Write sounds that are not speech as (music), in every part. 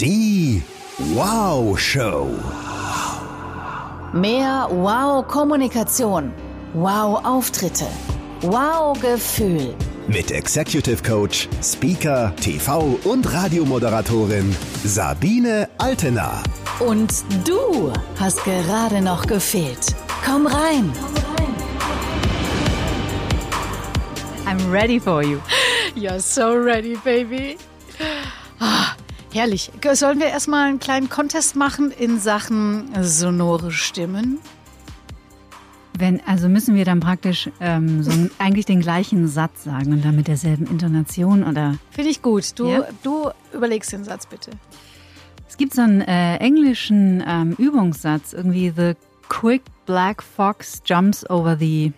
Die Wow Show. Mehr Wow-Kommunikation. Wow-Auftritte. Wow-Gefühl. Mit Executive Coach, Speaker, TV und Radiomoderatorin Sabine Altena. Und du hast gerade noch gefehlt. Komm rein. I'm ready for you. You're so ready, baby. Ah, herrlich. Sollen wir erstmal einen kleinen Contest machen in Sachen sonore Stimmen? Wenn, also müssen wir dann praktisch ähm, so eigentlich den gleichen Satz sagen und dann mit derselben Intonation oder? Finde ich gut. Du, Ja? du überlegst den Satz bitte. Es gibt so einen äh, englischen ähm, Übungssatz, irgendwie The quick black fox jumps over the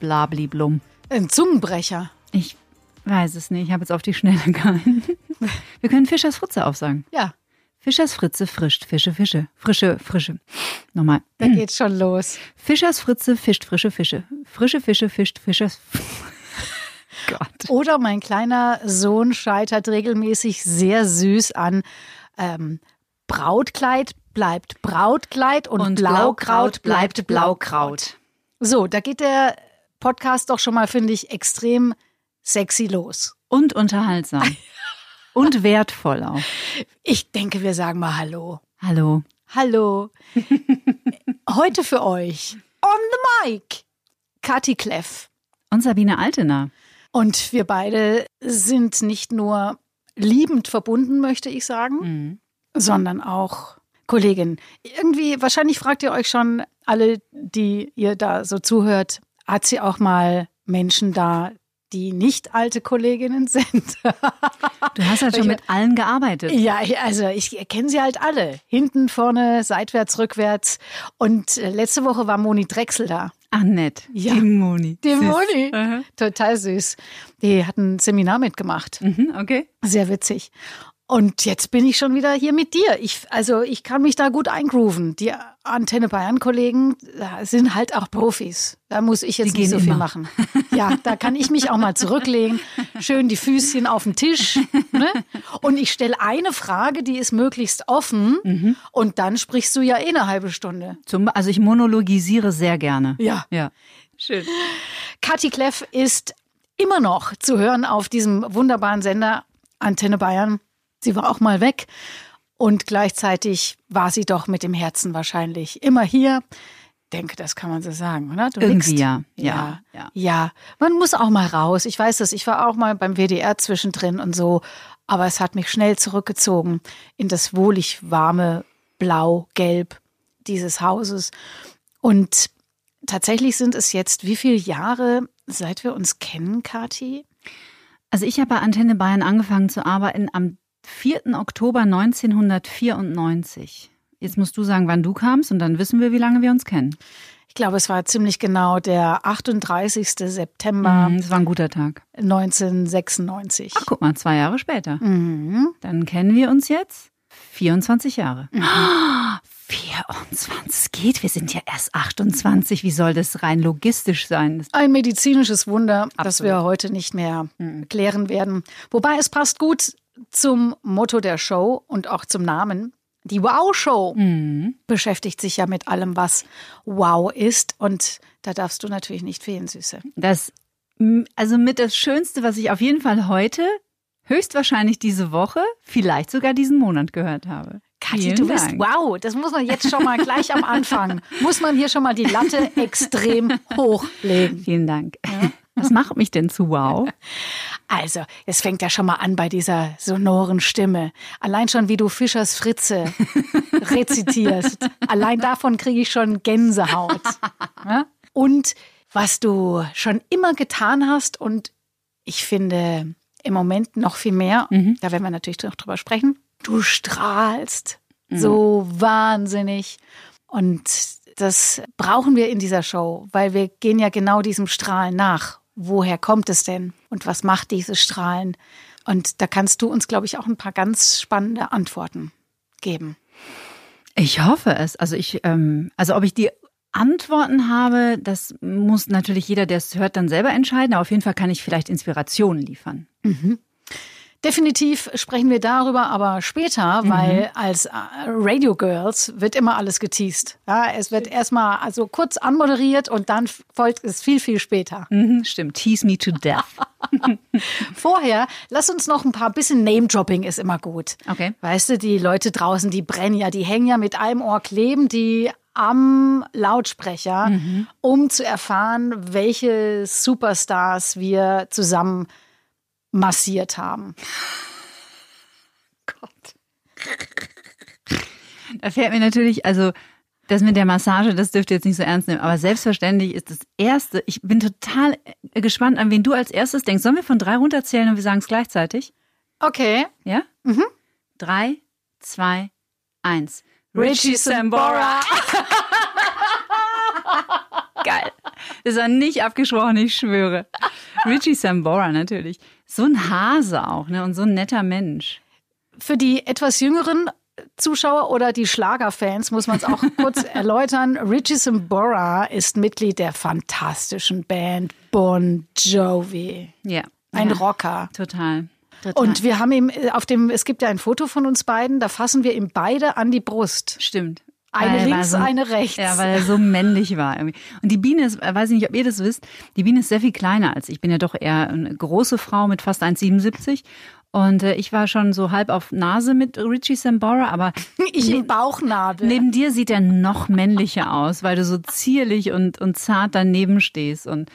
blabliblum. Ein Zungenbrecher. Ich weiß es nicht, ich habe jetzt auf die Schnelle gehalten. (laughs) Wir können Fischers Fritze aufsagen. Ja, Fischers Fritze frischt Fische, Fische. Frische, frische. Nochmal. da geht's schon los. Fischers Fritze fischt frische Fische. Frische Fische fischt Fischers. (laughs) Gott. Oder mein kleiner Sohn scheitert regelmäßig sehr süß an ähm, Brautkleid bleibt Brautkleid und, Blaukraut bleibt Blaukraut. So, da geht der Podcast doch schon mal, finde ich, extrem sexy los. Und unterhaltsam. (laughs) Und wertvoll auch. Ich denke, wir sagen mal Hallo. Hallo. Hallo. (laughs) Heute für euch on the mic Kati Kleff. Und Sabine Altena. Und wir beide sind nicht nur liebend verbunden, möchte ich sagen, Mhm. sondern auch Kollegin. Irgendwie, wahrscheinlich fragt ihr euch schon, alle, die ihr da so zuhört, hat sie auch mal Menschen da, die nicht alte Kolleginnen sind? Du hast halt schon mit allen gearbeitet. Ja, also ich kenne sie halt alle. Hinten, vorne, seitwärts, rückwärts. Und äh, letzte Woche war Moni Drechsel da. Ach, nett. Ja. Die Moni. Die Süß. Moni. Aha. Total süß. Die hat ein Seminar mitgemacht. Mhm, okay. Sehr witzig. Und jetzt bin ich schon wieder hier mit dir. Ich, also ich kann mich da gut eingrooven. Die Antenne Bayern-Kollegen sind halt auch Profis. Da muss ich jetzt nicht so viel immer. machen. Ja, da kann ich mich auch mal zurücklegen, schön die Füßchen auf den Tisch. Ne? Und ich stelle eine Frage, die ist möglichst offen. Mhm. Und dann sprichst du ja eh eine halbe Stunde. Zum, also ich monologisiere sehr gerne. Ja. Ja. Schön. Kathi Kleff ist immer noch zu hören auf diesem wunderbaren Sender Antenne Bayern. Sie war auch mal weg und gleichzeitig war sie doch mit dem Herzen wahrscheinlich immer hier. Denke, das kann man so sagen, oder? Du Irgendwie ja. Ja, Ja, ja. man muss auch mal raus. Ich weiß das, ich war auch mal beim WDR zwischendrin und so, aber es hat mich schnell zurückgezogen in das wohlig warme Blau, Gelb dieses Hauses. Und tatsächlich sind es jetzt wie viele Jahre, seit wir uns kennen, Kathi? Also ich habe bei Antenne Bayern angefangen zu arbeiten am 4. Oktober 1994. Jetzt musst du sagen, wann du kamst und dann wissen wir, wie lange wir uns kennen. Ich glaube, es war ziemlich genau der 38. September Mhm, Das war ein guter Tag. 1996. Ach, guck mal, zwei Jahre später. Mhm. Dann kennen wir uns jetzt 24 Jahre. 24 es geht, wir sind ja erst 28. Wie soll das rein logistisch sein? Das Ein medizinisches Wunder, das Absolut. wir heute nicht mehr klären werden. Wobei es passt gut zum Motto der Show und auch zum Namen. Die Wow-Show Mhm. beschäftigt sich ja mit allem, was Wow ist. Und da darfst du natürlich nicht fehlen, Süße. Das, also mit das Schönste, was ich auf jeden Fall heute, höchstwahrscheinlich diese Woche, vielleicht sogar diesen Monat gehört habe. Kathi, du bist Dank. wow. Das muss man jetzt schon mal gleich am Anfang. (laughs) Muss man hier schon mal die Latte extrem (laughs) hochlegen. Vielen Dank. Was macht mich denn zu wow? (laughs) Also, es fängt ja schon mal an bei dieser sonoren Stimme. Allein schon, wie du Fischers Fritze (laughs) rezitierst. Allein davon kriege ich schon Gänsehaut. (laughs) Ja? Und was du schon immer getan hast und ich finde im Moment noch viel mehr, da werden wir natürlich noch drüber sprechen, du strahlst so wahnsinnig. Und das brauchen wir in dieser Show, weil wir gehen ja genau diesem Strahlen nach. Woher kommt es denn? Und was macht dieses Strahlen? Und da kannst du uns, glaube ich, auch ein paar ganz spannende Antworten geben. Ich hoffe es. Also ich, ähm, also ob ich die Antworten habe, das muss natürlich jeder, der es hört, dann selber entscheiden. Aber auf jeden Fall kann ich vielleicht Inspirationen liefern. Definitiv sprechen wir darüber aber später, weil als äh, Radio Girls wird immer alles geteased. Ja, es wird erstmal also kurz anmoderiert und dann folgt es viel, viel später. Mhm, stimmt. Tease me to death. (laughs) Vorher, lass uns noch ein paar bisschen Name-Dropping ist immer gut. Okay. Weißt du, die Leute draußen, die brennen ja, die hängen ja mit einem Ohr kleben, die am Lautsprecher, um zu erfahren, welche Superstars wir zusammen massiert haben. Da fällt mir natürlich, also das mit der Massage, das dürft ihr jetzt nicht so ernst nehmen, aber selbstverständlich ist das Erste, ich bin total äh, gespannt, an wen du als erstes denkst. Sollen wir von drei runterzählen und wir sagen es gleichzeitig? Okay. Ja? Mhm. Drei, zwei, eins. Richie Sambora. (laughs) Geil. Das war nicht abgesprochen, ich schwöre. Richie Sambora natürlich. So ein Hase auch, ne? Und so ein netter Mensch. Für die etwas jüngeren Zuschauer oder die Schlagerfans muss man es auch (laughs) kurz erläutern. Richie Sambora ist Mitglied der fantastischen Band Bon Jovi. Ja. Ein ja. Rocker. Total. Total. Und wir haben ihm auf dem, es gibt ja ein Foto von uns beiden, da fassen wir ihm beide an die Brust. Stimmt. Eine Weil links, so, eine rechts. Ja, weil er so männlich war irgendwie. Und die Biene ist, weiß ich nicht, ob ihr das wisst, die Biene ist sehr viel kleiner als ich. Ich bin ja doch eher eine große Frau mit fast 1,77. Und äh, ich war schon so halb auf Nase mit Richie Sambora, aber (laughs) Ich im Bauchnabel. neben dir sieht er noch männlicher aus, weil du so zierlich und, und zart daneben stehst. Und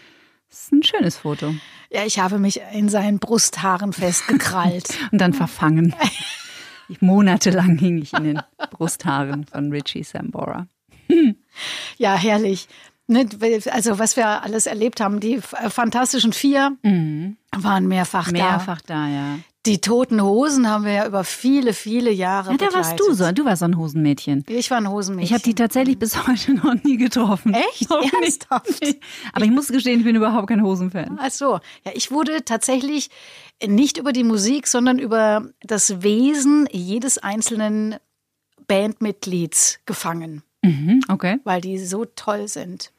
es ist ein schönes Foto. Ja, ich habe mich in seinen Brusthaaren festgekrallt. (laughs) Und dann verfangen. (laughs) Monatelang hing ich in den (laughs) Brusthaaren von Richie Sambora. (laughs) ja, herrlich. Ne, Also was wir alles erlebt haben, die Fantastischen Vier waren mehrfach, Mehrfach da, ja. da. Die Toten Hosen haben wir ja über viele, viele Jahre Ja, da begleitet. warst du so. Du warst so ein Hosenmädchen. Ich war ein Hosenmädchen. Ich habe die tatsächlich bis heute noch nie getroffen. Echt? Noch nicht. Ernsthaft? Nee. (laughs) Aber ich muss gestehen, ich bin überhaupt kein Hosenfan. Ach so. Ja, ich wurde tatsächlich nicht über die Musik, sondern über das Wesen jedes einzelnen Bandmitglieds gefangen, Mhm, okay. weil die so toll sind.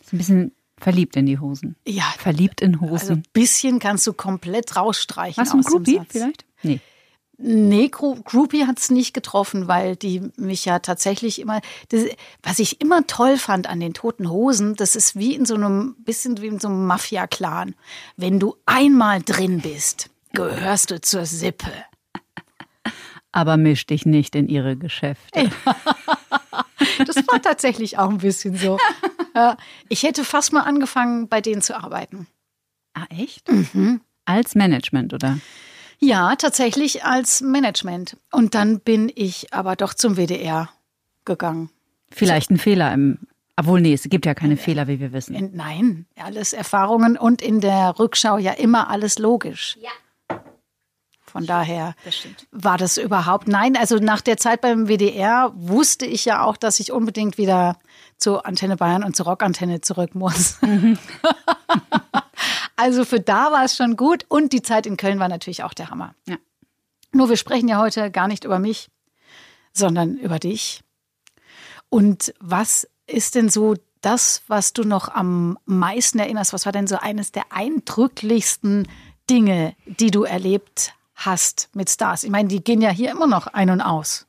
Ist ein bisschen verliebt in die Hosen. Ja, Verliebt in also Hosen. ein bisschen kannst du komplett rausstreichen Warst du ein Groupie vielleicht? Nee. Nee, Groupie hat es nicht getroffen, weil die mich ja tatsächlich immer, das, was ich immer toll fand an den Toten Hosen, das ist wie in so einem, bisschen wie in so einem Mafia-Clan. Wenn du einmal drin bist, gehörst du zur Sippe. Aber misch dich nicht in ihre Geschäfte. (laughs) Das war tatsächlich auch ein bisschen so. Ja, Ich hätte fast mal angefangen, bei denen zu arbeiten. Ah, echt? Mhm. Als Management, oder? Ja, tatsächlich als Management. Und dann bin ich aber doch zum WDR gegangen. Vielleicht ein Fehler im. Obwohl, nee, es gibt ja keine Fehler, wie wir wissen. In, nein, alles Erfahrungen und in der Rückschau ja immer alles logisch. Ja. Von daher war das überhaupt nein. Also nach der Zeit beim WDR wusste ich ja auch, dass ich unbedingt wieder zu Antenne Bayern und zur Rockantenne zurück muss. (laughs) (laughs) also für da war es schon gut und die Zeit in Köln war natürlich auch der Hammer. Ja. Nur wir sprechen ja heute gar nicht über mich, sondern über dich. Und was ist denn so das, was du noch am meisten erinnerst? Was war denn so eines der eindrücklichsten Dinge, die du erlebt hast mit Stars? Ich meine, die gehen ja hier immer noch ein und aus.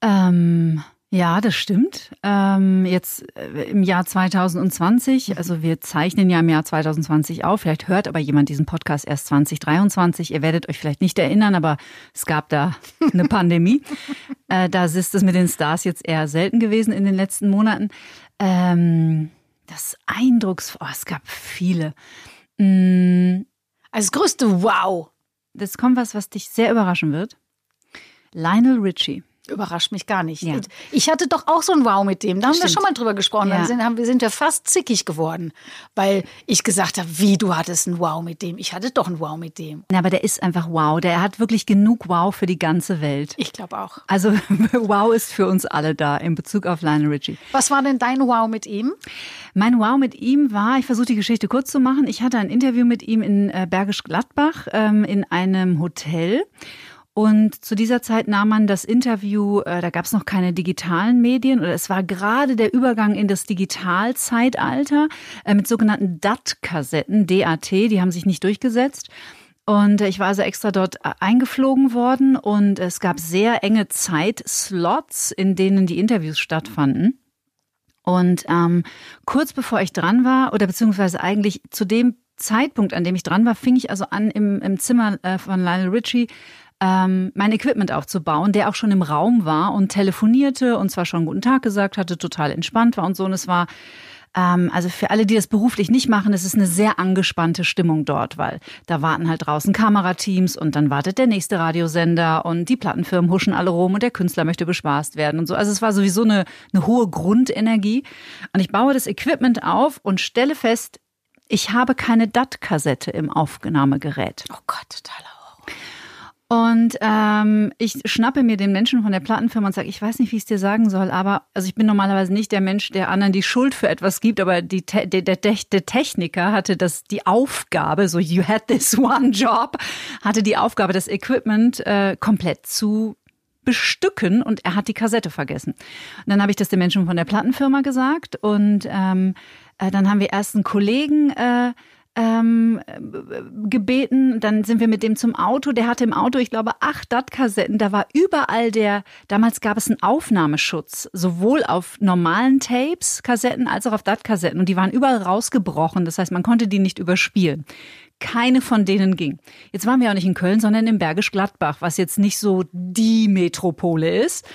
Ähm, ja, das stimmt. Ähm, jetzt äh, im Jahr 2020, also wir zeichnen ja im Jahr 2020 auf, vielleicht hört aber jemand diesen Podcast erst 2023. Ihr werdet euch vielleicht nicht erinnern, aber es gab da (laughs) eine Pandemie. Äh, da ist es mit den Stars jetzt eher selten gewesen in den letzten Monaten. Ähm, das Eindrucks... Oh, es gab viele. Mm, Als größte Wow. Das kommt was, was dich sehr überraschen wird. Lionel Richie. Überrascht mich gar nicht. Ja. Ich hatte doch auch so ein Wow mit dem. Da haben wir Stimmt. schon mal drüber gesprochen. Ja. Dann sind, haben, wir sind ja fast zickig geworden, weil ich gesagt habe, wie du hattest ein Wow mit dem. Ich hatte doch ein Wow mit dem. Na, aber der ist einfach wow. Der hat wirklich genug wow für die ganze Welt. Ich glaube auch. Also (laughs) wow ist für uns alle da in Bezug auf Lionel Richie. Was war denn dein Wow mit ihm? Mein Wow mit ihm war, ich versuche die Geschichte kurz zu machen. Ich hatte ein Interview mit ihm in äh, Bergisch Gladbach ähm, in einem Hotel. Und zu dieser Zeit nahm man das Interview, äh, da gab es noch keine digitalen Medien oder es war gerade der Übergang in das Digitalzeitalter äh, mit sogenannten DAT-Kassetten, DAT, die haben sich nicht durchgesetzt. Und ich war also extra dort äh, eingeflogen worden und es gab sehr enge Zeitslots, in denen die Interviews stattfanden. Und ähm, kurz bevor ich dran war, oder beziehungsweise eigentlich zu dem Zeitpunkt, an dem ich dran war, fing ich also an, im, im Zimmer äh, von Lionel Richie ähm, mein Equipment aufzubauen, der auch schon im Raum war und telefonierte und zwar schon guten Tag gesagt hatte, total entspannt war und so. Und es war ähm, also für alle, die das beruflich nicht machen, es ist eine sehr angespannte Stimmung dort, weil da warten halt draußen Kamerateams und dann wartet der nächste Radiosender und die Plattenfirmen huschen alle rum und der Künstler möchte bespaßt werden und so. Also es war sowieso eine, eine hohe Grundenergie. Und ich baue das Equipment auf und stelle fest, ich habe keine DAT-Kassette im Aufnahmegerät. Oh Gott, totaler und ähm, ich schnappe mir den Menschen von der Plattenfirma und sage, ich weiß nicht, wie ich es dir sagen soll, aber also ich bin normalerweise nicht der Mensch, der anderen die Schuld für etwas gibt, aber die, der, der, der Techniker hatte das die Aufgabe, so you had this one job, hatte die Aufgabe, das Equipment äh, komplett zu bestücken und er hat die Kassette vergessen. Und dann habe ich das den Menschen von der Plattenfirma gesagt und ähm, äh, dann haben wir erst einen Kollegen äh, ähm, gebeten. Dann sind wir mit dem zum Auto. Der hatte im Auto, ich glaube, acht DAT-Kassetten. Da war überall der, damals gab es einen Aufnahmeschutz, sowohl auf normalen Tapes, Kassetten, als auch auf DAT-Kassetten. Und die waren überall rausgebrochen. Das heißt, man konnte die nicht überspielen. Keine von denen ging. Jetzt waren wir auch nicht in Köln, sondern in Bergisch Gladbach, was jetzt nicht so die Metropole ist.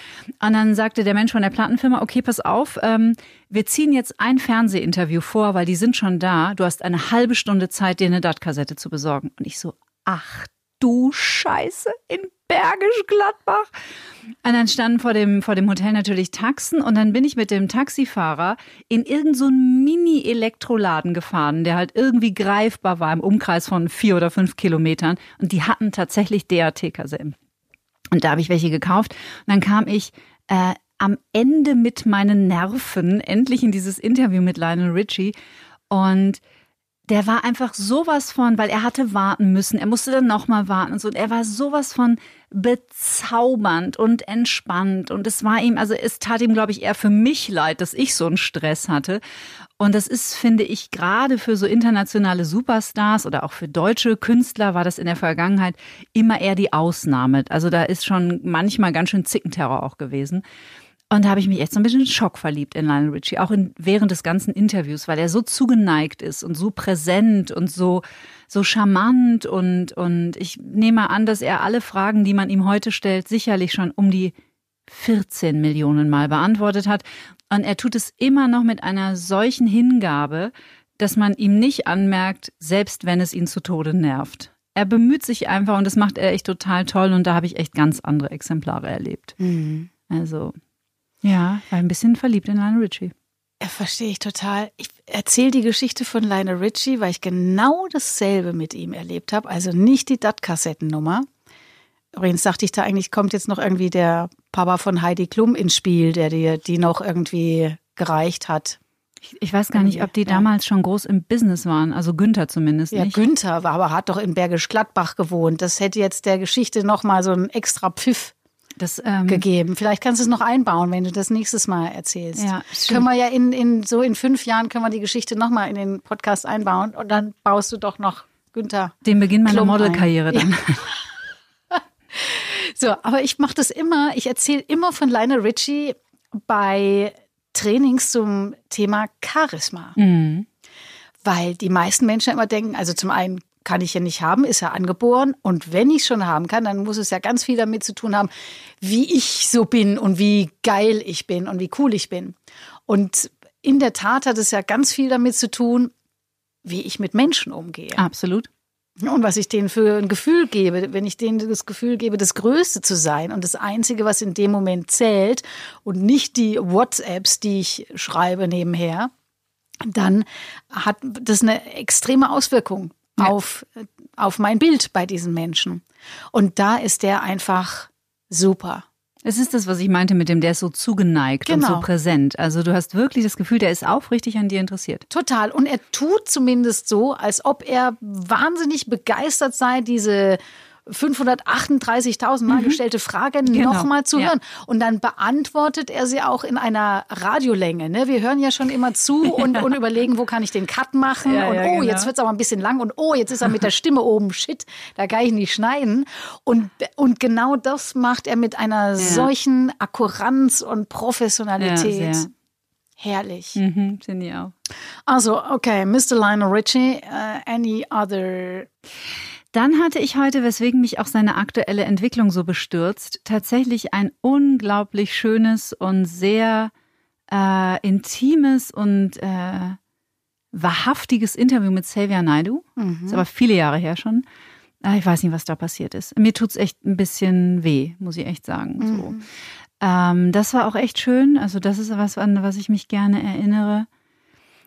Und dann sagte der Mensch von der Plattenfirma, okay, pass auf, ähm, wir ziehen jetzt ein Fernsehinterview vor, weil die sind schon da. Du hast eine halbe Stunde Zeit, dir eine DAT-Kassette zu besorgen. Und ich so, ach du Scheiße, in Bergisch Gladbach. Und dann standen vor dem, vor dem Hotel natürlich Taxen und dann bin ich mit dem Taxifahrer in irgendeinen so Mini-Elektroladen gefahren, der halt irgendwie greifbar war im Umkreis von vier oder fünf Kilometern und die hatten tatsächlich DAT-Kassetten. Und da habe ich welche gekauft und dann kam ich äh, am Ende mit meinen Nerven endlich in dieses Interview mit Lionel Richie und der war einfach sowas von, weil er hatte warten müssen, er musste dann nochmal warten und so. Und er war sowas von bezaubernd und entspannt. Und es war ihm, also es tat ihm, glaube ich, eher für mich leid, dass ich so einen Stress hatte. Und das ist, finde ich, gerade für so internationale Superstars oder auch für deutsche Künstler war das in der Vergangenheit immer eher die Ausnahme. Also da ist schon manchmal ganz schön Zickenterror auch gewesen. Und da habe ich mich echt so ein bisschen in Schock verliebt in Lionel Richie, auch in, während des ganzen Interviews, weil er so zugeneigt ist und so präsent und so, so charmant und, und ich nehme an, dass er alle Fragen, die man ihm heute stellt, sicherlich schon um die 14 Millionen Mal beantwortet hat. Und er tut es immer noch mit einer solchen Hingabe, dass man ihm nicht anmerkt, selbst wenn es ihn zu Tode nervt. Er bemüht sich einfach und das macht er echt total toll und da habe ich echt ganz andere Exemplare erlebt. Mhm. Also ja, war ein bisschen verliebt in Lionel Richie. Ja, verstehe ich total. Ich erzähle die Geschichte von Lionel Richie, weil ich genau dasselbe mit ihm erlebt habe. Also nicht die DAT-Kassettennummer. Übrigens dachte ich da eigentlich, kommt jetzt noch irgendwie der Papa von Heidi Klum ins Spiel, der dir die noch irgendwie gereicht hat. Ich, ich weiß gar nicht, ob die damals schon groß im Business waren, also Günther zumindest ja, nicht. Günther war, aber hat doch in Bergisch Gladbach gewohnt. Das hätte jetzt der Geschichte nochmal so einen extra Pfiff das, ähm, gegeben. Vielleicht kannst du es noch einbauen, wenn du das nächstes Mal erzählst. Ja, können wir ja in, in so in fünf Jahren können wir die Geschichte nochmal in den Podcast einbauen und dann baust du doch noch Günther. Den Beginn meiner Modelkarriere dann. Ja. so, aber ich mache das immer, ich erzähle immer von Lionel Richie bei Trainings zum Thema Charisma. Mhm. Weil die meisten Menschen immer denken, also zum einen kann ich ja nicht haben, ist ja angeboren. Und wenn ich schon haben kann, dann muss es ja ganz viel damit zu tun haben, wie ich so bin und wie geil ich bin und wie cool ich bin. Und in der Tat hat es ja ganz viel damit zu tun, wie ich mit Menschen umgehe. Absolut. Und was ich denen für ein Gefühl gebe, wenn ich denen das Gefühl gebe, das Größte zu sein und das Einzige, was in dem Moment zählt und nicht die WhatsApps, die ich schreibe nebenher, dann hat das eine extreme Auswirkung ja. auf, auf mein Bild bei diesen Menschen. Und da ist der einfach super. Es ist das, was ich meinte mit dem, der ist so zugeneigt genau. und so genau. präsent. Also du hast wirklich das Gefühl, der ist aufrichtig an dir interessiert. Total. Und er tut zumindest so, als ob er wahnsinnig begeistert sei, diese 538.000 Mal gestellte Frage Genau. nochmal zu Ja. hören. Und dann beantwortet er sie auch in einer Radiolänge. Ne? Wir hören ja schon immer zu (laughs) und, und überlegen, wo kann ich den Cut machen. Ja, und ja, oh, genau. jetzt wird's aber ein bisschen lang. Und oh, jetzt ist er mit der Stimme oben. Shit, da kann ich nicht schneiden. Und, und genau das macht er mit einer solchen Akkuranz und Professionalität. Herrlich. Mhm, finde ich auch. Also, okay, Mr. Lionel Richie, uh, any other Dann hatte ich heute, weswegen mich auch seine aktuelle Entwicklung so bestürzt, tatsächlich ein unglaublich schönes und sehr äh, intimes und äh, wahrhaftiges Interview mit Xavier Naidu. Ist aber viele Jahre her schon. Äh, Ich weiß nicht, was da passiert ist. Mir tut's echt ein bisschen weh, muss ich echt sagen. So. Ähm, das war auch echt schön. Also das ist was, an was ich mich gerne erinnere.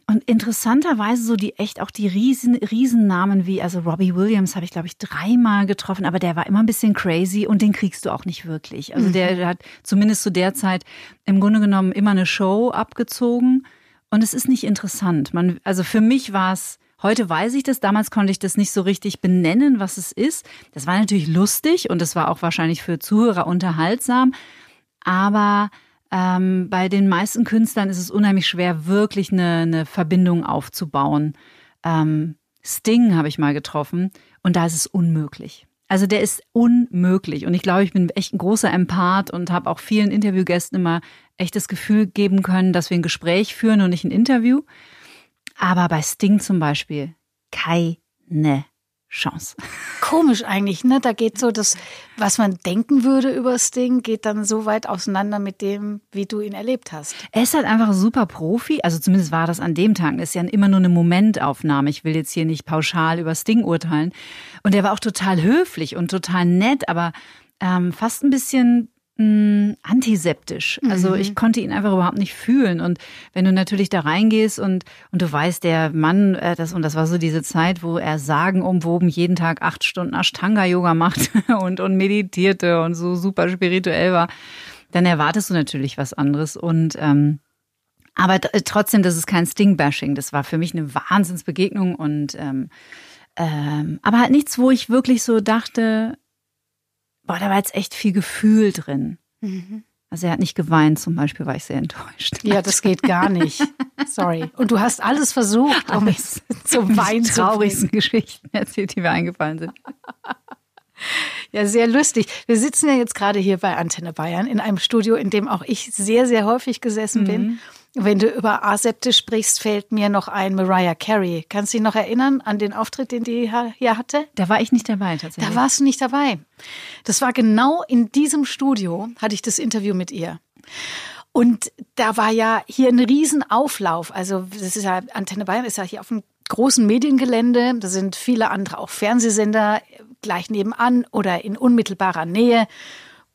Und interessanterweise so die echt auch die Riesen, Riesennamen wie, also Robbie Williams habe ich, glaube ich, dreimal getroffen, aber der war immer ein bisschen crazy und den kriegst du auch nicht wirklich. Also der, der hat zumindest zu der Zeit im Grunde genommen immer eine Show abgezogen und es ist nicht interessant. Man, also für mich war es, heute weiß ich das, damals konnte ich das nicht so richtig benennen, was es ist. Das war natürlich lustig und es war auch wahrscheinlich für Zuhörer unterhaltsam, aber ähm, bei den meisten Künstlern ist es unheimlich schwer, wirklich eine, eine Verbindung aufzubauen. Ähm, Sting habe ich mal getroffen und da ist es unmöglich. Also der ist unmöglich und ich glaube, ich bin echt ein großer Empath und habe auch vielen Interviewgästen immer echt das Gefühl geben können, dass wir ein Gespräch führen und nicht ein Interview. Aber bei Sting zum Beispiel keine Chance. Komisch eigentlich, ne? Da geht so das, was man denken würde über Sting, geht dann so weit auseinander mit dem, wie du ihn erlebt hast. Er ist halt einfach ein super Profi, also zumindest war das an dem Tag. Das ist ja immer nur eine Momentaufnahme. Ich will jetzt hier nicht pauschal über Sting urteilen. Und er war auch total höflich und total nett, aber ähm, fast ein bisschen mh, antiseptisch. Also ich konnte ihn einfach überhaupt nicht fühlen. Und wenn du natürlich da reingehst und, und du weißt, der Mann, äh, das, und das war so diese Zeit, wo er sagenumwoben jeden Tag acht Stunden Ashtanga-Yoga macht (laughs) und, und meditierte und so super spirituell war, dann erwartest du natürlich was anderes. Und ähm, aber trotzdem, das ist kein Sting-Bashing. Das war für mich eine Wahnsinnsbegegnung und ähm, ähm, aber halt nichts, wo ich wirklich so dachte, boah, da war jetzt echt viel Gefühl drin. Also er hat nicht geweint, zum Beispiel war ich sehr enttäuscht. Ja, das geht gar nicht. Sorry. Und du hast alles versucht, um es zum Wein die zu traurigsten Geschichten erzählt, die mir eingefallen sind. Ja, sehr lustig. Wir sitzen ja jetzt gerade hier bei Antenne Bayern in einem Studio, in dem auch ich sehr, sehr häufig gesessen bin. Wenn du über Asepte sprichst, fällt mir noch ein Mariah Carey. Kannst du dich noch erinnern an den Auftritt, den die hier hatte? Da war ich nicht dabei tatsächlich. Da warst du nicht dabei. Das war genau in diesem Studio, hatte ich das Interview mit ihr. Und da war ja hier ein Riesenauflauf. Also das ist ja, Antenne Bayern ist ja hier auf einem großen Mediengelände. Da sind viele andere auch Fernsehsender gleich nebenan oder in unmittelbarer Nähe.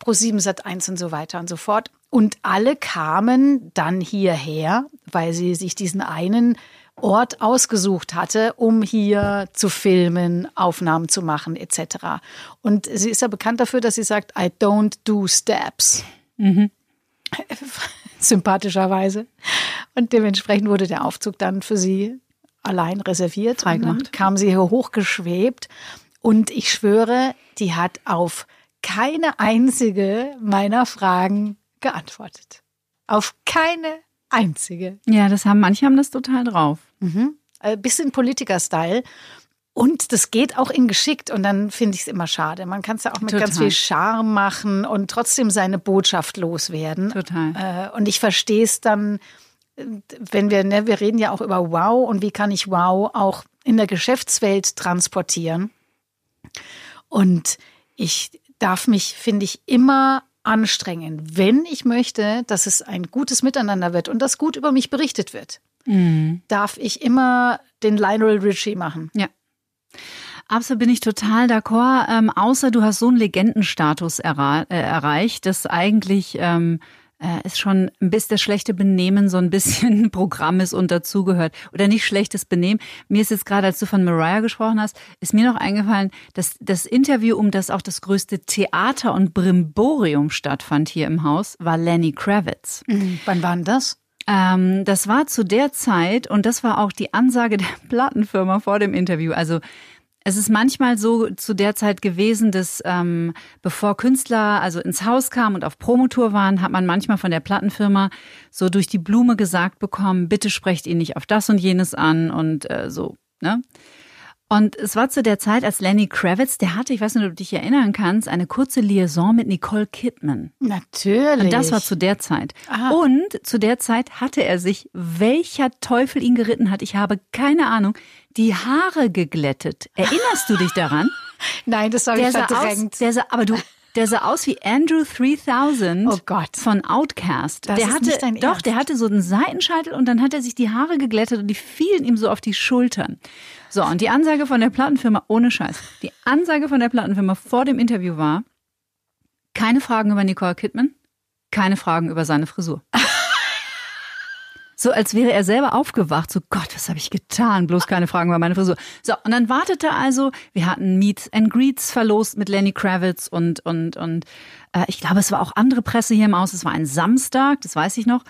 Pro7 Sat 1 und so weiter und so fort. Und alle kamen dann hierher, weil sie sich diesen einen Ort ausgesucht hatte, um hier zu filmen, Aufnahmen zu machen etc. Und sie ist ja bekannt dafür, dass sie sagt, I don't do steps. (laughs) Sympathischerweise. Und dementsprechend wurde der Aufzug dann für sie allein reserviert. Freigemacht. Kam sie hier hochgeschwebt. Und ich schwöre, die hat auf keine einzige meiner Fragen geantwortet. Auf keine einzige. Ja, das haben manche haben das total drauf. Äh, bisschen Politiker-Style. Und das geht auch in geschickt und dann finde ich es immer schade. Man kann es ja auch mit Total. ganz viel Charme machen und trotzdem seine Botschaft loswerden. Total. Äh, und ich verstehe es dann, äh, wenn wir, ne, wir reden ja auch über Wow und wie kann ich Wow auch in der Geschäftswelt transportieren. Und ich darf mich, finde ich, immer anstrengen, wenn ich möchte, dass es ein gutes Miteinander wird und dass gut über mich berichtet wird, darf ich immer den Lionel Richie machen. Ja. Absolut bin ich total d'accord. Ähm, außer du hast so einen Legendenstatus äh, erreicht, dass eigentlich ähm, äh, ist schon ein bisschen das schlechte Benehmen so ein bisschen (laughs) Programm ist und dazugehört. Oder nicht schlechtes Benehmen. Mir ist jetzt gerade, als du von Mariah gesprochen hast, ist mir noch eingefallen, dass das Interview, um das auch das größte Theater und Brimborium stattfand hier im Haus, war Lenny Kravitz. Wann war denn das? Ähm, das war zu der Zeit und das war auch die Ansage der (laughs) Plattenfirma vor dem Interview. Also Es ist manchmal so zu der Zeit gewesen, dass ähm, bevor Künstler also ins Haus kamen und auf Promotour waren, hat man manchmal von der Plattenfirma so durch die Blume gesagt bekommen, bitte sprecht ihn nicht auf das und jenes an und äh, so. Ne? Und es war zu der Zeit, als Lenny Kravitz, der hatte, ich weiß nicht, ob du dich erinnern kannst, eine kurze Liaison mit Nicole Kidman. Natürlich. Und das war zu der Zeit. Aha. Und zu der Zeit hatte er sich, welcher Teufel ihn geritten hat, ich habe keine Ahnung, die Haare geglättet. Erinnerst du dich daran? (laughs) Nein, das habe ich sah aus, verdrängt. der sah, aber du, der sah aus wie Andrew 3000 Oh Gott. von Outcast. Das der ist hatte, nicht dein doch, Ernst. der hatte so einen Seitenscheitel und dann hat er sich die Haare geglättet und die fielen ihm so auf die Schultern. So, und die Ansage von der Plattenfirma, ohne Scheiß, die Ansage von der Plattenfirma vor dem Interview war, keine Fragen über Nicole Kidman, keine Fragen über seine Frisur. So als wäre er selber aufgewacht, so Gott, was habe ich getan? Bloß keine Fragen über meine Frisur. So, und dann wartete also, wir hatten Meets and Greets verlost mit Lenny Kravitz und, und, und äh, ich glaube, es war auch andere Presse hier im Haus. Es war ein Samstag, das weiß ich noch.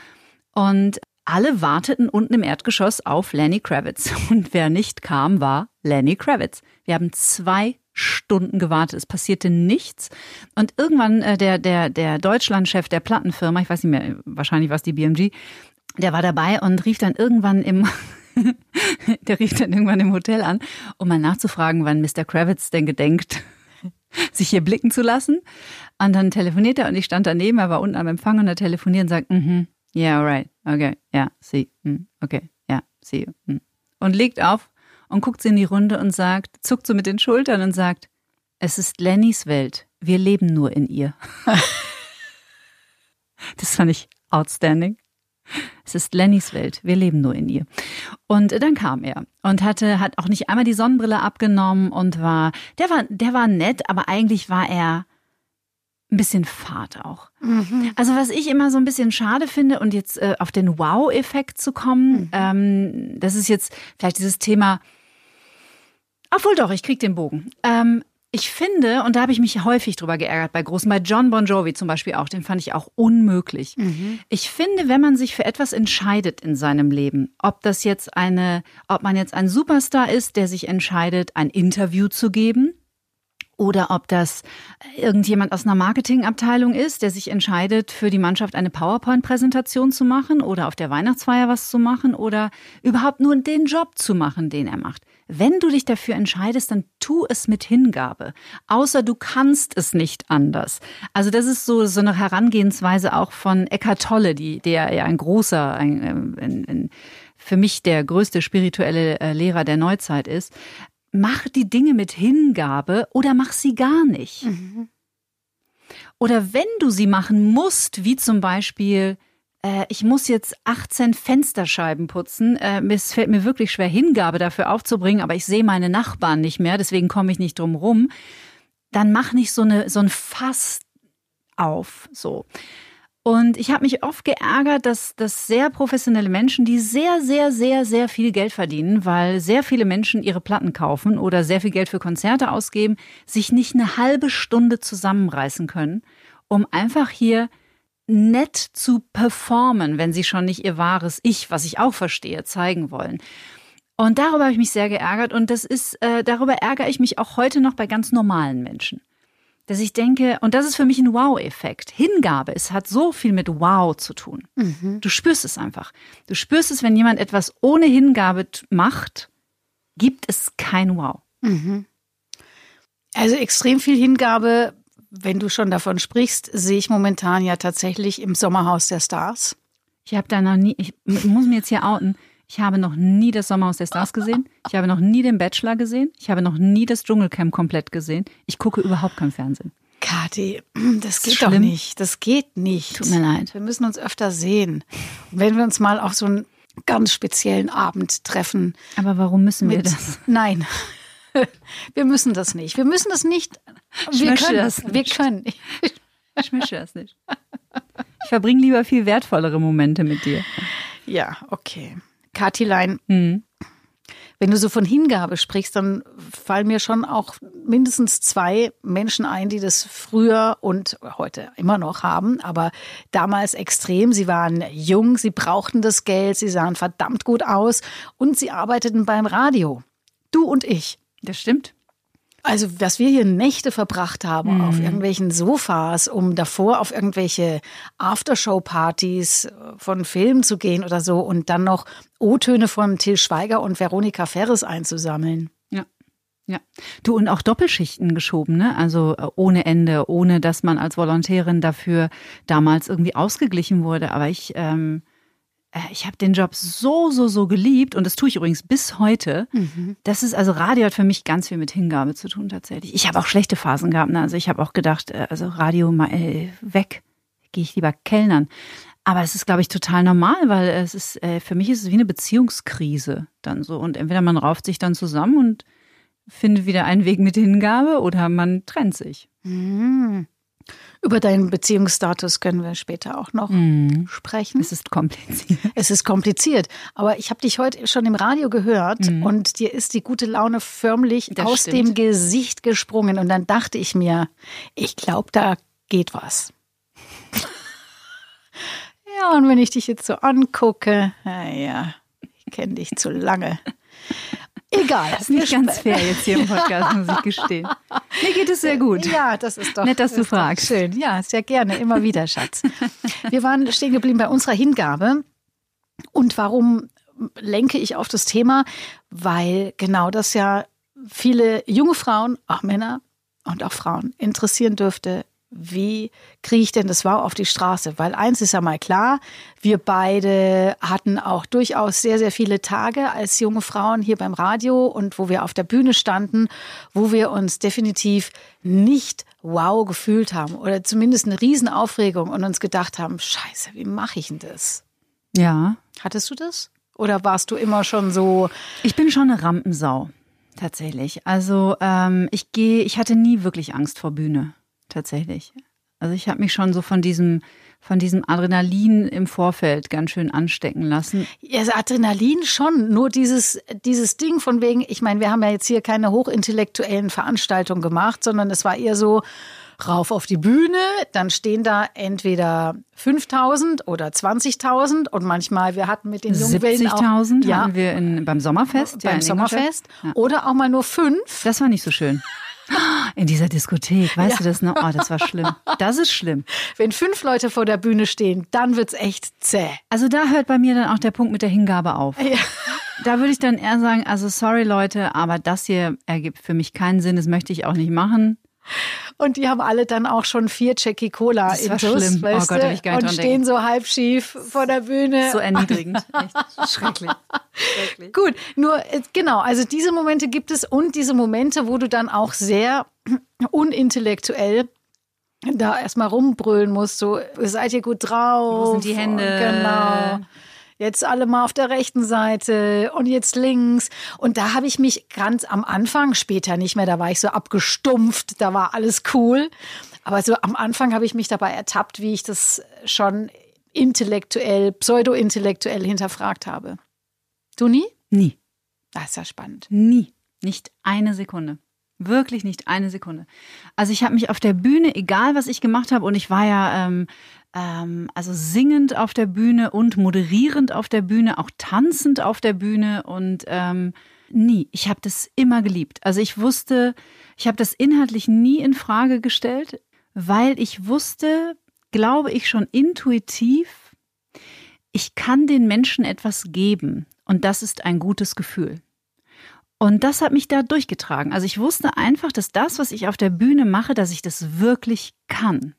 Und alle warteten unten im Erdgeschoss auf Lenny Kravitz. (laughs) Und wer nicht kam, war Lenny Kravitz. Wir haben zwei Stunden gewartet. Es passierte nichts. Und irgendwann äh, der, der, der Deutschlandchef der Plattenfirma, ich weiß nicht mehr, wahrscheinlich war es die BMG, der war dabei und rief dann irgendwann im, (laughs) der rief dann irgendwann im Hotel an, um mal nachzufragen, wann Mr. Kravitz denn gedenkt, (laughs) sich hier blicken zu lassen. Und dann telefoniert er und ich stand daneben, er war unten am Empfang und er telefoniert und sagt, mhm, yeah, right, okay, ja, see, mm, okay, ja, see mm. Und legt auf und guckt sie in die Runde und sagt, zuckt so mit den Schultern und sagt, es ist Lennys Welt, wir leben nur in ihr. (laughs) das fand ich outstanding. Es ist Lennys Welt. Wir leben nur in ihr. Und dann kam er und hatte, hat auch nicht einmal die Sonnenbrille abgenommen und war, der war, der war nett, aber eigentlich war er ein bisschen fad auch. Also was ich immer so ein bisschen schade finde und jetzt äh, auf den Wow-Effekt zu kommen, ähm, das ist jetzt vielleicht dieses Thema, obwohl doch, ich krieg den Bogen. Ähm, ich finde, und da habe ich mich häufig drüber geärgert bei Großen, bei John Bon Jovi zum Beispiel auch, den fand ich auch unmöglich. Ich finde, wenn man sich für etwas entscheidet in seinem Leben, ob das jetzt eine, ob man jetzt ein Superstar ist, der sich entscheidet, ein Interview zu geben, oder ob das irgendjemand aus einer Marketingabteilung ist, der sich entscheidet, für die Mannschaft eine PowerPoint-Präsentation zu machen oder auf der Weihnachtsfeier was zu machen oder überhaupt nur den Job zu machen, den er macht. Wenn du dich dafür entscheidest, dann tu es mit Hingabe. Außer du kannst es nicht anders. Also das ist so, so eine Herangehensweise auch von Eckhart Tolle, die, der ja ein großer, ein, ein, ein, für mich der größte spirituelle äh, Lehrer der Neuzeit ist mach die Dinge mit Hingabe oder mach sie gar nicht. Oder wenn du sie machen musst, wie zum Beispiel, äh, ich muss jetzt 18 Fensterscheiben putzen, äh, es fällt mir wirklich schwer, Hingabe dafür aufzubringen, aber ich sehe meine Nachbarn nicht mehr, deswegen komme ich nicht drum rum, dann mach nicht so, eine, so ein Fass auf, so. Und ich habe mich oft geärgert, dass, dass sehr professionelle Menschen, die sehr, sehr, sehr, sehr viel Geld verdienen, weil sehr viele Menschen ihre Platten kaufen oder sehr viel Geld für Konzerte ausgeben, sich nicht eine halbe Stunde zusammenreißen können, um einfach hier nett zu performen, wenn sie schon nicht ihr wahres Ich, was ich auch verstehe, zeigen wollen. Und darüber habe ich mich sehr geärgert und das ist, äh, darüber ärgere ich mich auch heute noch bei ganz normalen Menschen dass ich denke, und das ist für mich ein Wow-Effekt. Hingabe, es hat so viel mit Wow zu tun. Du spürst es einfach. Du spürst es, wenn jemand etwas ohne Hingabe macht, gibt es kein Wow. Also extrem viel Hingabe, wenn du schon davon sprichst, sehe ich momentan ja tatsächlich im Sommerhaus der Stars. Ich habe da noch nie, ich muss mir jetzt hier outen, ich habe noch nie das Sommerhaus der Stars gesehen. Ich habe noch nie den Bachelor gesehen. Ich habe noch nie das Dschungelcamp komplett gesehen. Ich gucke überhaupt kein Fernsehen. Kathi, (clears throat) das geht schlimm. doch nicht. Das geht nicht. Tut mir leid. Wir müssen uns öfter sehen. Und wenn wir uns mal auf so einen ganz speziellen Abend treffen. Aber warum müssen wir das? Nein. (laughs) Wir müssen das nicht. Wir müssen das nicht. Ich Wir können. das Wir nicht. können. Ich möchte das nicht. Ich verbringe lieber viel wertvollere Momente mit dir. Ja, okay. Katilein, Hm. wenn du so von Hingabe sprichst, dann fallen mir schon auch mindestens zwei Menschen ein, die das früher und heute immer noch haben, aber damals extrem. Sie waren jung, sie brauchten das Geld, sie sahen verdammt gut aus und sie arbeiteten beim Radio. Du und ich. Das stimmt. Also, was wir hier Nächte verbracht haben Mhm. auf irgendwelchen Sofas, um davor auf irgendwelche Aftershow-Partys äh, von Filmen zu gehen oder so und dann noch O-Töne von Till Schweiger und Veronika Ferres einzusammeln. Ja. Ja. Du und auch Doppelschichten geschoben, ne? Also äh, ohne Ende, ohne dass man als Volontärin dafür damals irgendwie ausgeglichen wurde. Aber ich, ähm, äh, ich habe den Job so, so, so geliebt und das tue ich übrigens bis heute. Das ist, also Radio hat für mich ganz viel mit Hingabe zu tun tatsächlich. Ich habe auch schlechte Phasen gehabt. Ne? Also ich habe auch gedacht, äh, also Radio mal äh, weg, gehe ich lieber Kellnern. Aber es ist, glaube ich, total normal, weil es ist, äh, für mich ist es wie eine Beziehungskrise dann so. Und entweder man rauft sich dann zusammen und findet wieder einen Weg mit Hingabe oder man trennt sich. Über deinen Beziehungsstatus können wir später auch noch sprechen. Es ist kompliziert. Es ist kompliziert, aber ich habe dich heute schon im Radio gehört und dir ist die gute Laune förmlich Das aus stimmt. dem Gesicht gesprungen und dann dachte ich mir, ich glaube, da geht was. (laughs) ja, und wenn ich dich jetzt so angucke, naja, ich kenne dich zu lange. Egal. Das ist nicht ganz fair jetzt hier im (laughs) Podcast, muss ich gestehen. Mir geht es sehr gut. Ja, das ist doch Nett, dass du fragst. Schön, ja, sehr gerne, immer wieder, Schatz. (laughs) Wir waren stehen geblieben bei unserer Hingabe. Und warum lenke ich auf das Thema? Weil genau das ja viele junge Frauen, auch Männer und auch Frauen interessieren dürfte. Wie kriege ich denn das Wow auf die Straße? Weil eins ist ja mal klar, wir beide hatten auch durchaus sehr, sehr viele Tage als junge Frauen hier beim Radio und wo wir auf der Bühne standen, wo wir uns definitiv nicht wow gefühlt haben oder zumindest eine Riesenaufregung und uns gedacht haben, scheiße, wie mache ich denn das? Ja, Hattest du das? Oder warst du immer schon so, ich bin schon eine Rampensau, tatsächlich. Also ähm, ich gehe, ich hatte nie wirklich Angst vor Bühne, tatsächlich. Also ich habe mich schon so von diesem, von diesem Adrenalin im Vorfeld ganz schön anstecken lassen. ja, das Adrenalin schon, nur dieses, dieses Ding von wegen, ich meine, wir haben ja jetzt hier keine hochintellektuellen Veranstaltungen gemacht, sondern es war eher so, rauf auf die Bühne, dann stehen da entweder 5000 oder 20.000 und manchmal, wir hatten mit den Jungwellen auch 70.000 ja, hatten wir in, beim Sommerfest. ja, beim Ingolstadt. Sommerfest Ja. oder auch mal nur fünf. Das war nicht so schön. In dieser Diskothek, weißt du das noch? Oh, das war schlimm. Das ist schlimm. Wenn fünf Leute vor der Bühne stehen, dann wird's echt zäh. Also da hört bei mir dann auch der Punkt mit der Hingabe auf. Da würde ich dann eher sagen, also sorry Leute, aber das hier ergibt für mich keinen Sinn, das möchte ich auch nicht machen. Und die haben alle dann auch schon vier Jackie Cola war intus, schlimm. Oh weißt Gott, du? und stehen so halb schief vor der Bühne. So erniedrigend. (laughs) Echt schrecklich. Schrecklich. Gut, nur äh, genau, also diese Momente gibt es und diese Momente, wo du dann auch sehr (clears throat) unintellektuell da erstmal rumbrüllen musst, so seid ihr gut drauf? Wo sind die Hände? Und Genau. Jetzt alle mal auf der rechten Seite und jetzt links. Und da habe ich mich ganz am Anfang, später nicht mehr, da war ich so abgestumpft, da war alles cool. Aber so am Anfang habe ich mich dabei ertappt, wie ich das schon intellektuell, pseudo-intellektuell hinterfragt habe. Du nie? Nie. Das ist ja spannend. Nie. Nicht eine Sekunde. Wirklich nicht eine Sekunde. Also ich habe mich auf der Bühne, egal was ich gemacht habe, und ich war ja ähm, ähm, also singend auf der Bühne und moderierend auf der Bühne, auch tanzend auf der Bühne und ähm, nie. Ich habe das immer geliebt. Also ich wusste, ich habe das inhaltlich nie in Frage gestellt, weil ich wusste, glaube ich schon intuitiv, ich kann den Menschen etwas geben und das ist ein gutes Gefühl. Und das hat mich da durchgetragen. Also ich wusste einfach, dass das, was ich auf der Bühne mache, dass ich das wirklich kann.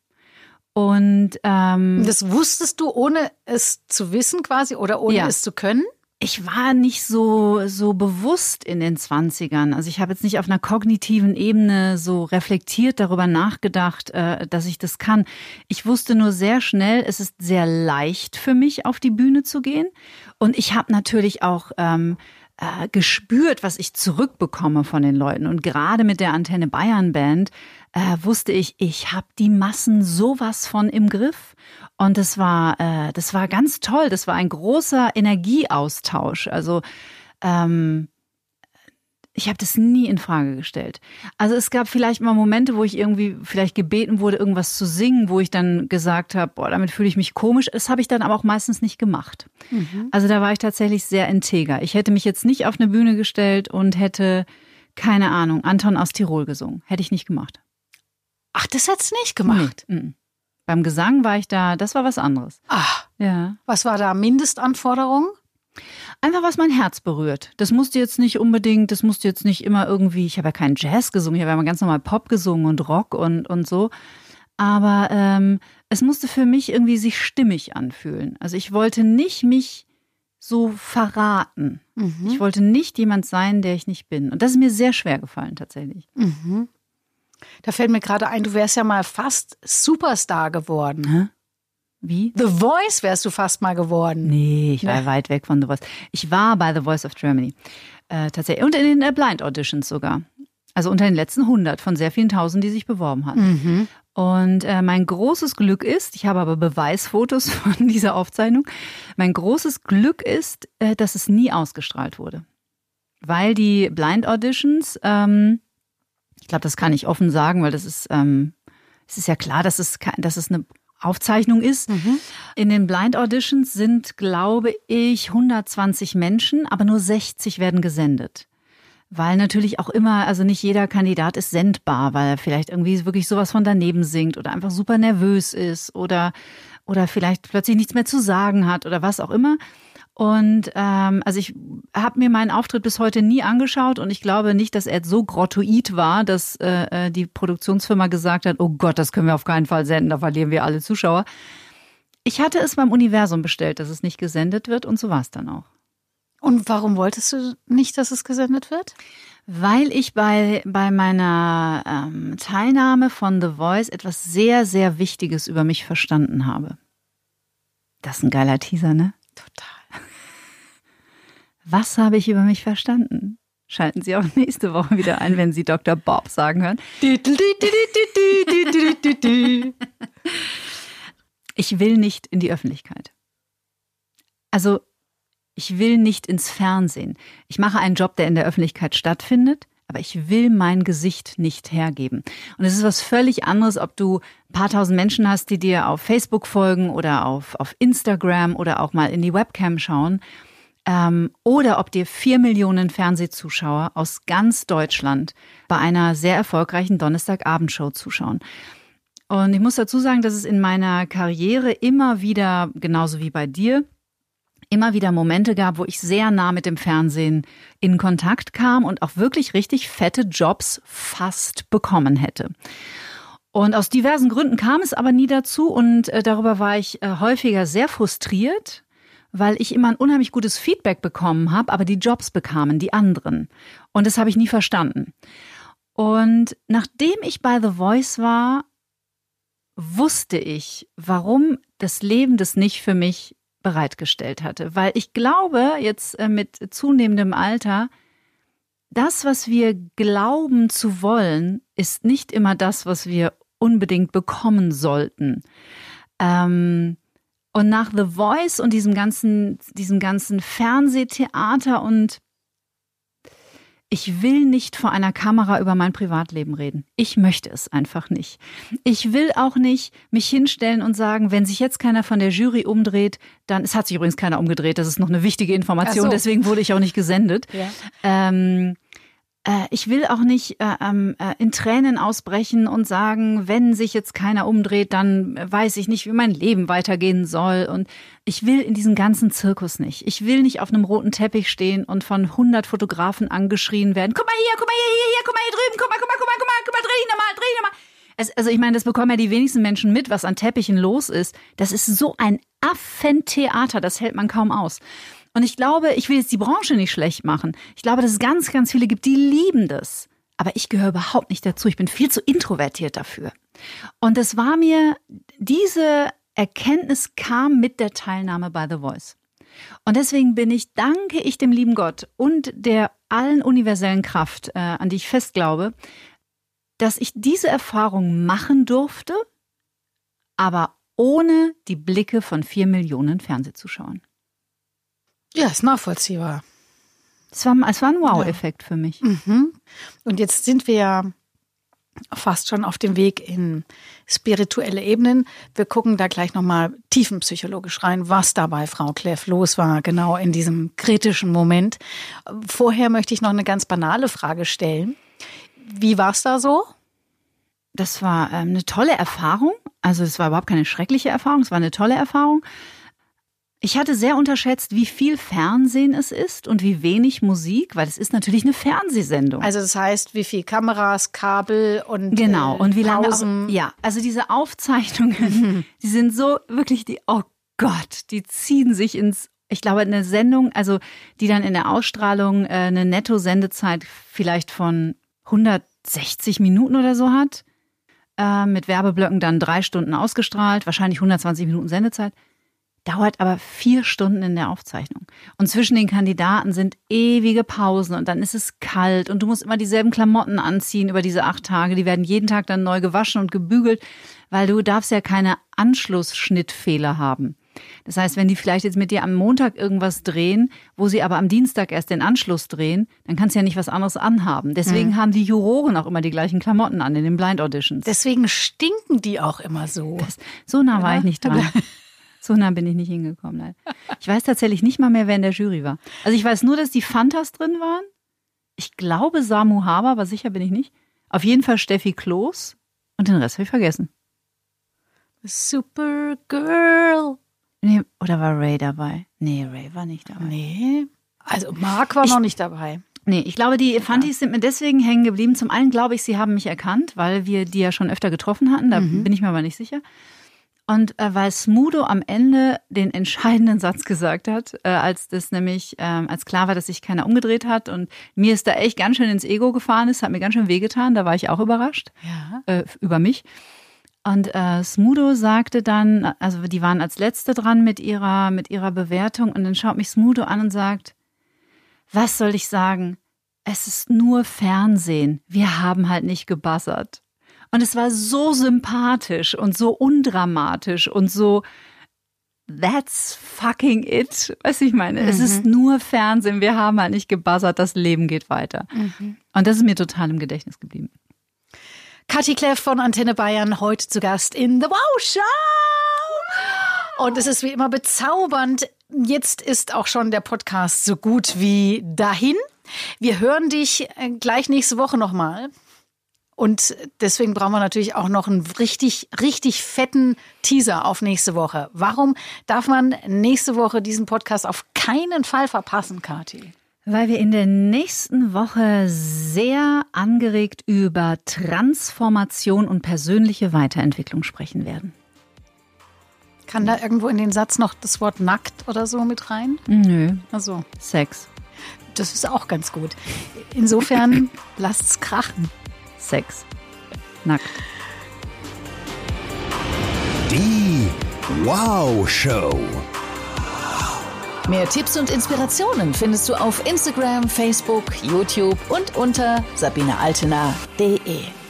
Und ähm, Das wusstest du, ohne es zu wissen quasi oder ohne Ja. es zu können? ich war nicht so, so bewusst in den Zwanzigern. Also ich habe jetzt nicht auf einer kognitiven Ebene so reflektiert darüber nachgedacht, äh, dass ich das kann. Ich wusste nur sehr schnell, es ist sehr leicht für mich, auf die Bühne zu gehen. Und ich habe natürlich auch ähm, äh, gespürt, was ich zurückbekomme von den Leuten. Und gerade mit der Antenne Bayern Band äh, wusste ich, ich habe die Massen sowas von im Griff. Und das war, äh, das war ganz toll. Das war ein großer Energieaustausch. Also ähm, ich habe das nie in Frage gestellt. Also es gab vielleicht mal Momente, wo ich irgendwie vielleicht gebeten wurde, irgendwas zu singen, wo ich dann gesagt habe, boah, damit fühle ich mich komisch. Das habe ich dann aber auch meistens nicht gemacht. Also da war ich tatsächlich sehr integer. Ich hätte mich jetzt nicht auf eine Bühne gestellt und hätte Keine Ahnung, Anton aus Tirol gesungen. Hätte ich nicht gemacht. Ach, das hat's nicht gemacht. Nee. mhm. Beim Gesang war ich da, das war was anderes. Ach, Ja. was war da Mindestanforderung? Einfach was mein Herz berührt. Das musste jetzt nicht unbedingt, das musste jetzt nicht immer irgendwie, ich habe ja keinen Jazz gesungen, ich habe ja immer ganz normal Pop gesungen und Rock und, und so. Aber ähm, es musste für mich irgendwie sich stimmig anfühlen. Also ich wollte nicht mich so verraten. Ich wollte nicht jemand sein, der ich nicht bin. Und das ist mir sehr schwer gefallen tatsächlich. Da fällt mir gerade ein, du wärst ja mal fast Superstar geworden. Wie? The Voice wärst du fast mal geworden. Nee, ich war Nee. weit weg von The Voice. Ich war bei The Voice of Germany. Äh, tatsächlich. Und in den äh, Blind Auditions sogar. Also unter den letzten 100 von sehr vielen Tausend, die sich beworben hatten. Und äh, mein großes Glück ist, ich habe aber Beweisfotos (laughs) von dieser Aufzeichnung, mein großes Glück ist, äh, dass es nie ausgestrahlt wurde. Weil die Blind Auditions, ähm, ich glaube, das kann ich offen sagen, weil das ist, ähm, es ist ja klar, dass es, dass es eine Aufzeichnung ist. In den Blind Auditions sind, glaube ich, 120 Menschen, aber nur 60 werden gesendet. Weil natürlich auch immer, also nicht jeder Kandidat ist sendbar, weil er vielleicht irgendwie wirklich sowas von daneben singt oder einfach super nervös ist oder, oder vielleicht plötzlich nichts mehr zu sagen hat oder was auch immer. Und ähm, also ich habe mir meinen Auftritt bis heute nie angeschaut und ich glaube nicht, dass er so grottoid war, dass äh, äh, die Produktionsfirma gesagt hat, oh Gott, das können wir auf keinen Fall senden, da verlieren wir alle Zuschauer. Ich hatte es beim Universum bestellt, dass es nicht gesendet wird und so war es dann auch. Und warum wolltest du nicht, dass es gesendet wird? Weil ich bei, bei meiner ähm, Teilnahme von The Voice etwas sehr, sehr Wichtiges über mich verstanden habe. Das ist ein geiler Teaser, ne? Total. Was habe ich über mich verstanden? Schalten Sie auch (laughs) nächste Woche wieder ein, wenn Sie Dr. Bob sagen hören. Ich will nicht in die Öffentlichkeit. Also, ich will nicht ins Fernsehen. Ich mache einen Job, der in der Öffentlichkeit stattfindet, aber ich will mein Gesicht nicht hergeben. Und es ist was völlig anderes, ob du ein paar tausend Menschen hast, die dir auf Facebook folgen oder auf, auf Instagram oder auch mal in die Webcam schauen. Ähm, oder ob dir vier Millionen Fernsehzuschauer aus ganz Deutschland bei einer sehr erfolgreichen Donnerstagabendshow zuschauen. Und ich muss dazu sagen, dass es in meiner Karriere immer wieder, genauso wie bei dir, immer wieder Momente gab, wo ich sehr nah mit dem Fernsehen in Kontakt kam und auch wirklich richtig fette Jobs fast bekommen hätte. Und aus diversen Gründen kam es aber nie dazu und äh, darüber war ich äh, häufiger sehr frustriert, weil ich immer ein unheimlich gutes Feedback bekommen habe, aber die Jobs bekamen die anderen. Und das habe ich nie verstanden. Und nachdem ich bei The Voice war, wusste ich, warum das Leben das nicht für mich bereitgestellt hatte. Weil ich glaube, jetzt äh, mit zunehmendem Alter, das, was wir glauben zu wollen, ist nicht immer das, was wir unbedingt bekommen sollten. Ähm, und nach The Voice und diesem ganzen, diesem ganzen Fernsehtheater und ich will nicht vor einer Kamera über mein Privatleben reden. Ich möchte es einfach nicht. Ich will auch nicht mich hinstellen und sagen, wenn sich jetzt keiner von der Jury umdreht, dann, es hat sich übrigens keiner umgedreht, das ist noch eine wichtige Information, so. deswegen wurde ich auch nicht gesendet. Ja. Ähm, äh, ich will auch nicht äh, ähm, äh, in Tränen ausbrechen und sagen, wenn sich jetzt keiner umdreht, dann weiß ich nicht, wie mein Leben weitergehen soll. Und ich will in diesen ganzen Zirkus nicht. Ich will nicht auf einem roten Teppich stehen und von 100 Fotografen angeschrien werden. Guck mal hier, guck mal hier, hier, hier, guck mal hier drüben, guck mal, guck mal, guck mal, guck mal, guck mal, dreh dich nochmal, dreh dich nochmal. Also ich meine, das bekommen ja die wenigsten Menschen mit, was an Teppichen los ist. Das ist so ein Affentheater, das hält man kaum aus. Und ich glaube, ich will jetzt die Branche nicht schlecht machen. Ich glaube, dass es ganz, ganz viele gibt, die lieben das. Aber ich gehöre überhaupt nicht dazu. Ich bin viel zu introvertiert dafür. Und es war mir, diese Erkenntnis kam mit der Teilnahme bei The Voice. Und deswegen bin ich, danke ich dem lieben Gott und der allen universellen Kraft, äh, an die ich fest glaube, dass ich diese Erfahrung machen durfte, aber ohne die Blicke von vier Millionen Fernsehzuschauern. Ja, ist nachvollziehbar. Es war, es war ein Wow-Effekt für mich. Und jetzt sind wir ja fast schon auf dem Weg in spirituelle Ebenen. Wir gucken da gleich nochmal tiefenpsychologisch rein, was da bei Frau Kleff los war, genau in diesem kritischen Moment. Vorher möchte ich noch eine ganz banale Frage stellen. Wie war es da so? Das war ähm, eine tolle Erfahrung. Also es war überhaupt keine schreckliche Erfahrung, es war eine tolle Erfahrung. Ich hatte sehr unterschätzt, wie viel Fernsehen es ist und wie wenig Musik, weil es ist natürlich eine Fernsehsendung. Also das heißt, wie viel Kameras, Kabel und genau und wie lange Pausen. Auch, ja, also diese Aufzeichnungen, (laughs) die sind so wirklich die oh Gott, die ziehen sich ins ich glaube eine Sendung, also die dann in der Ausstrahlung äh, eine Netto-Sendezeit vielleicht von 160 Minuten oder so hat, äh, mit Werbeblöcken dann drei Stunden ausgestrahlt, wahrscheinlich 120 Minuten Sendezeit dauert aber vier Stunden in der Aufzeichnung. Und zwischen den Kandidaten sind ewige Pausen und dann ist es kalt und du musst immer dieselben Klamotten anziehen über diese acht Tage. Die werden jeden Tag dann neu gewaschen und gebügelt, weil du darfst ja keine Anschlussschnittfehler haben. Das heißt, wenn die vielleicht jetzt mit dir am Montag irgendwas drehen, wo sie aber am Dienstag erst den Anschluss drehen, dann kannst du ja nicht was anderes anhaben. Deswegen mhm. haben die Juroren auch immer die gleichen Klamotten an in den Blind Auditions. Deswegen stinken die auch immer so. Das, so nah war ja? ich nicht dran. (laughs) So nah bin ich nicht hingekommen. Nein. Ich weiß tatsächlich nicht mal mehr, wer in der Jury war. Also ich weiß nur, dass die Fantas drin waren. Ich glaube Samu Haber, aber sicher bin ich nicht. Auf jeden Fall Steffi Kloß und den Rest habe ich vergessen. Supergirl. Nee, oder war Ray dabei? Nee, Ray war nicht dabei. Nee. Also Mark war ich, noch nicht dabei. Nee, ich glaube, die Fantis sind mir deswegen hängen geblieben. Zum einen glaube ich, sie haben mich erkannt, weil wir die ja schon öfter getroffen hatten. Da mhm. bin ich mir aber nicht sicher. Und äh, weil Smudo am Ende den entscheidenden Satz gesagt hat, äh, als das nämlich, äh, als klar war, dass sich keiner umgedreht hat und mir ist da echt ganz schön ins Ego gefahren ist, hat mir ganz schön wehgetan, da war ich auch überrascht ja. äh, über mich. Und äh, Smudo sagte dann, also die waren als Letzte dran mit ihrer, mit ihrer Bewertung und dann schaut mich Smudo an und sagt, was soll ich sagen? Es ist nur Fernsehen. Wir haben halt nicht gebassert. Und es war so sympathisch und so undramatisch und so That's fucking it. Was ich meine, mhm. es ist mhm. nur Fernsehen, wir haben halt nicht gebuzzert, das Leben geht weiter. Mhm. Und das ist mir total im Gedächtnis geblieben. Kathi Kleff von Antenne Bayern heute zu Gast in The Wow Show. Und es ist wie immer bezaubernd. Jetzt ist auch schon der Podcast so gut wie dahin. Wir hören dich äh, gleich nächste Woche nochmal. Und deswegen brauchen wir natürlich auch noch einen richtig, richtig fetten Teaser auf nächste Woche. Warum darf man nächste Woche diesen Podcast auf keinen Fall verpassen, Kathi? Weil wir in der nächsten Woche sehr angeregt über Transformation und persönliche Weiterentwicklung sprechen werden. Kann da irgendwo in den Satz noch das Wort nackt oder so mit rein? Nö. Also Sex. Das ist auch ganz gut. Insofern (laughs) lasst's krachen. Sex. Nackt. Die Wow Show. Mehr Tipps und Inspirationen findest du auf Instagram, Facebook, YouTube und unter sabinealtener.de.